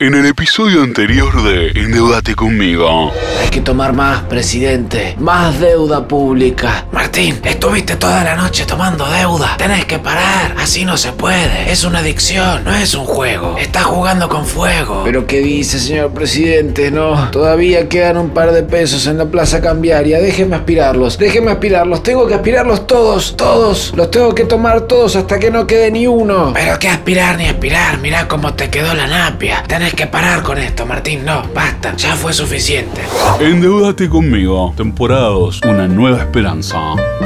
En el episodio anterior de Endeudate conmigo. Hay que tomar más, presidente. Más deuda pública. Martín, estuviste toda la noche tomando deuda. Tenés que parar. Así no se puede. Es una adicción, no es un juego. Estás jugando con fuego. Pero ¿qué dice, señor presidente? No. Todavía quedan un par de pesos en la plaza cambiaria. Déjeme aspirarlos. Déjeme aspirarlos. Tengo que aspirarlos todos. Todos. Los tengo que tomar todos hasta que no quede ni uno. Pero qué aspirar ni aspirar. Mirá cómo te quedó la napia. Tenés que parar con esto, Martín. No, basta. Ya fue suficiente. Endeudate conmigo. Temporada 2. Una nueva esperanza.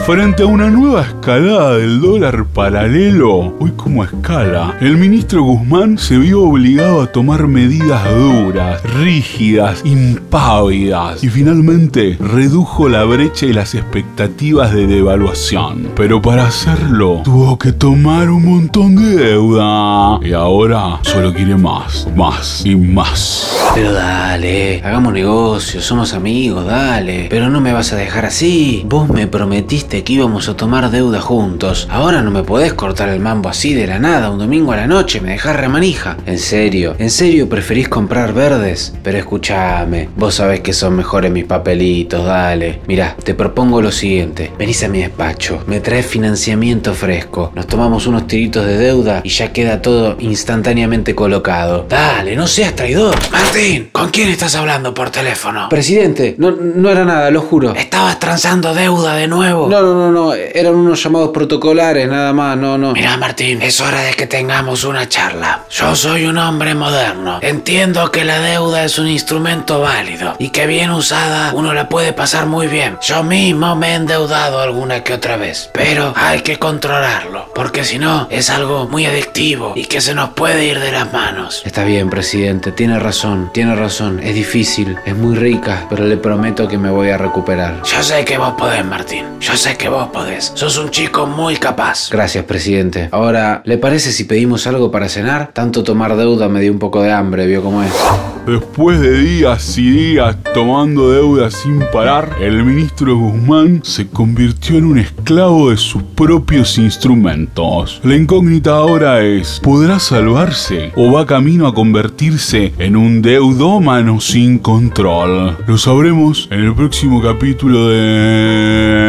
Frente a una nueva escalada del dólar paralelo, hoy como escala, el ministro Guzmán se vio obligado a tomar medidas duras, rígidas, impávidas y finalmente redujo la brecha y las expectativas de devaluación. Pero para hacerlo tuvo que tomar un montón de deuda y ahora solo quiere más, más y más. Pero dale, hagamos negocio, somos amigos, dale. Pero no me vas a dejar así. Vos me prometiste que íbamos a tomar deuda juntos. Ahora no me podés cortar el mambo así de la nada, un domingo a la noche, me dejás remanija. En serio, en serio preferís comprar verdes. Pero escúchame, vos sabés que son mejores mis papelitos, dale. Mirá, te propongo lo siguiente. Venís a mi despacho, me traes financiamiento fresco, nos tomamos unos tiritos de deuda y ya queda todo instantáneamente colocado. Dale, no seas traidor. Martín, ¿con quién estás hablando por teléfono? Presidente, no, no era nada, lo juro. ¿Estabas transando deuda de nuevo? No, no, no, no, eran unos llamados protocolares, nada más, no, no. Mira, Martín, es hora de que tengamos una charla. Yo soy un hombre moderno. Entiendo que la deuda es un instrumento válido y que bien usada uno la puede pasar muy bien. Yo mismo me he endeudado alguna que otra vez, pero hay que controlarlo, porque si no es algo muy adictivo y que se nos puede ir de las manos. Está bien, presidente, tiene razón, tiene razón, es difícil, es muy rica, pero le prometo que me voy a recuperar. Yo sé que vos podés, Martín, yo sé que vos podés. Sos un chico muy capaz. Gracias, presidente. Ahora, ¿le parece si pedimos algo para cenar? Tanto tomar deuda me dio un poco de hambre, vio cómo es. Después de días y días tomando deuda sin parar, el ministro Guzmán se convirtió en un esclavo de sus propios instrumentos. La incógnita ahora es, ¿podrá salvarse o va camino a convertirse en un deudómano sin control? Lo sabremos en el próximo capítulo de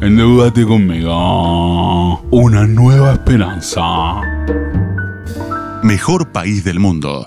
Endeudate conmigo. Una nueva esperanza. Mejor país del mundo.